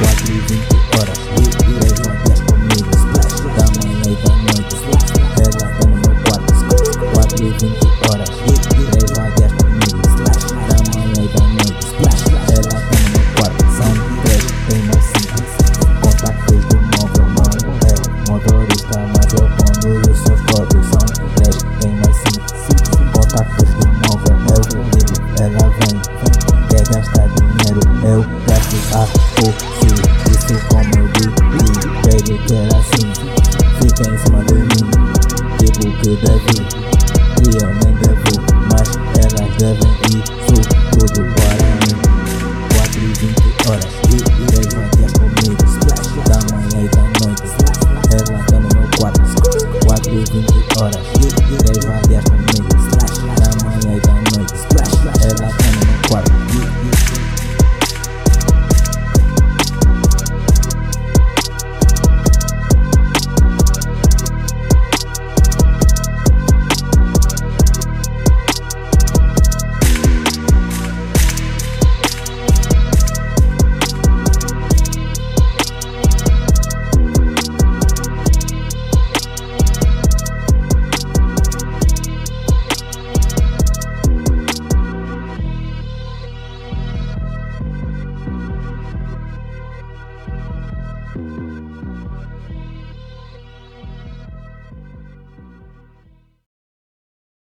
24 e 20 horas Levanta comigo, splash Da manhã e da noite, splash Ela tá no meu quarto, splash 4 e 20 horas Levanta comigo, splash Da manhã e da noite, splash Ela tá no meu quarto, são três Tem mais cinco Contatos do móvel, mano É motorista, mas eu quando eu sou São três, tem mais cinco Contatos do móvel, meu comigo Ela vem, quer gastar dinheiro Eu gasto a pouco sabe que era assim Fica em cima de mim Tipo que deve E eu nem devo Mas elas devem sou tudo para mim 4 e 20 horas E irei vaguear comigo Da manhã e da noite Ela tá no meu quarto 4 e 20 horas.